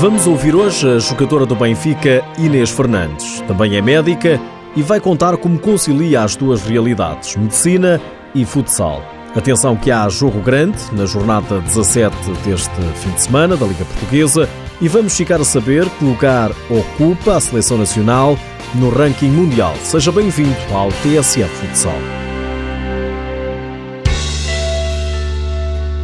Vamos ouvir hoje a jogadora do Benfica, Inês Fernandes. Também é médica e vai contar como concilia as duas realidades, medicina e futsal. Atenção que há jogo grande na jornada 17 deste fim de semana da Liga Portuguesa e vamos ficar a saber que lugar ocupa a seleção nacional no ranking mundial. Seja bem-vindo ao TSF Futsal.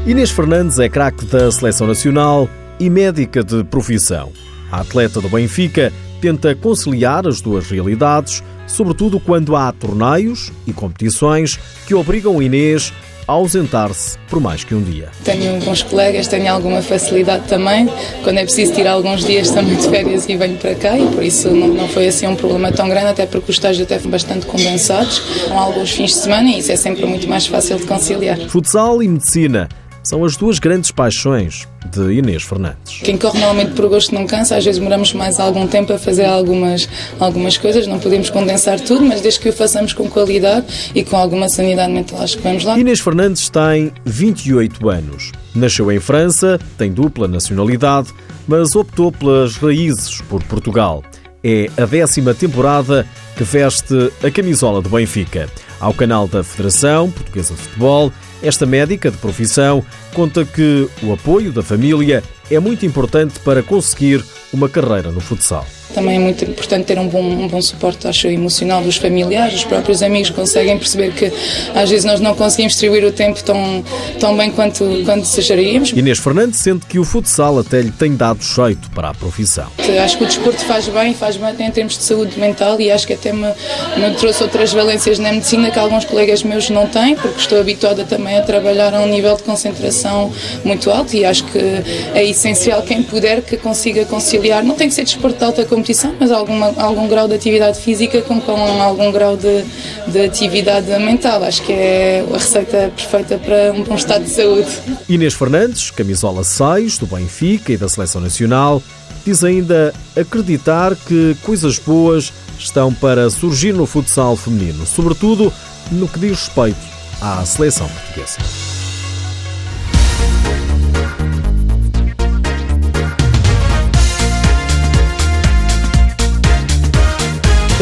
Inês Fernandes é craque da seleção nacional e médica de profissão. A atleta do Benfica tenta conciliar as duas realidades, sobretudo quando há torneios e competições que obrigam Inês a ausentar-se por mais que um dia. Tenho bons colegas, tenho alguma facilidade também. Quando é preciso tirar alguns dias também de férias e venho para cá e por isso não, não foi assim um problema tão grande, até porque os estágios até foram bastante condensados, com alguns fins de semana e isso é sempre muito mais fácil de conciliar. Futsal e medicina são as duas grandes paixões de Inês Fernandes. Quem corre normalmente por gosto não cansa, às vezes demoramos mais algum tempo a fazer algumas, algumas coisas, não podemos condensar tudo, mas desde que o façamos com qualidade e com alguma sanidade mental, acho que vamos lá. Inês Fernandes tem 28 anos. Nasceu em França, tem dupla nacionalidade, mas optou pelas raízes por Portugal. É a décima temporada que veste a camisola do Benfica. Ao canal da Federação Portuguesa de Futebol, esta médica de profissão conta que o apoio da família é muito importante para conseguir uma carreira no futsal. Também é muito importante ter um bom, um bom suporte, acho, emocional dos familiares, os próprios amigos conseguem perceber que às vezes nós não conseguimos distribuir o tempo tão, tão bem quanto, quanto desejaríamos. Inês Fernandes sente que o futsal até lhe tem dado jeito para a profissão. Acho que o desporto faz bem, faz bem em termos de saúde mental e acho que até me, me trouxe outras valências na medicina que alguns colegas meus não têm, porque estou habituada também a trabalhar a um nível de concentração muito alto e acho que é essencial quem puder que consiga conciliar, não tem que ser desporto de alta competição, mas alguma, algum grau de atividade física com, com algum grau de, de atividade mental. Acho que é a receita perfeita para um bom estado de saúde. Inês Fernandes, camisola 6 do Benfica e da Seleção Nacional, diz ainda acreditar que coisas boas estão para surgir no futsal feminino, sobretudo no que diz respeito à seleção portuguesa.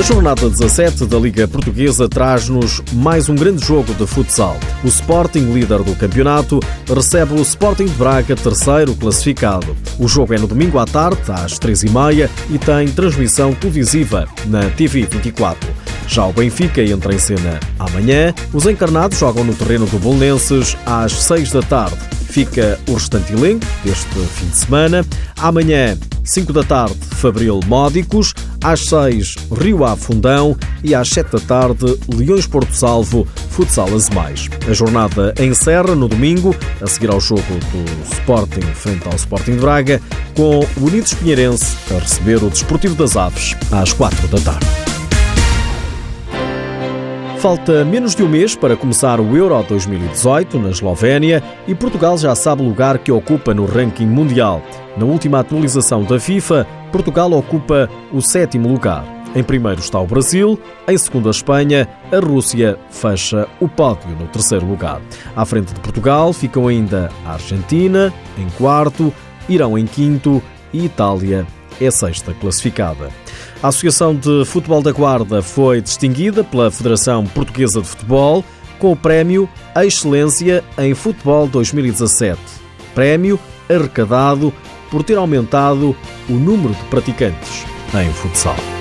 Jornada 17 da Liga Portuguesa traz-nos mais um grande jogo de futsal. O Sporting, líder do campeonato, recebe o Sporting de Braga, terceiro classificado. O jogo é no domingo à tarde, às 3h30, e tem transmissão televisiva na TV 24. Já o Benfica entra em cena amanhã. Os encarnados jogam no terreno do Bolonenses às 6 da tarde. Fica o restante elenco deste fim de semana. Amanhã, 5 da tarde, Fabril Módicos. Às 6, Rio Ave Fundão. E às 7 da tarde, Leões Porto Salvo, Futsal Azemais. A jornada encerra no domingo, a seguir ao jogo do Sporting frente ao Sporting de Braga, com o Unidos Pinheirense a receber o Desportivo das Aves às 4 da tarde. Falta menos de um mês para começar o Euro 2018 na Eslovénia e Portugal já sabe o lugar que ocupa no ranking mundial. Na última atualização da FIFA, Portugal ocupa o sétimo lugar. Em primeiro está o Brasil, em segundo a Espanha, a Rússia fecha o pódio no terceiro lugar. À frente de Portugal ficam ainda a Argentina, em quarto, Irão em quinto e Itália é sexta classificada. A Associação de Futebol da Guarda foi distinguida pela Federação Portuguesa de Futebol com o Prémio Excelência em Futebol 2017. Prémio arrecadado por ter aumentado o número de praticantes em futsal.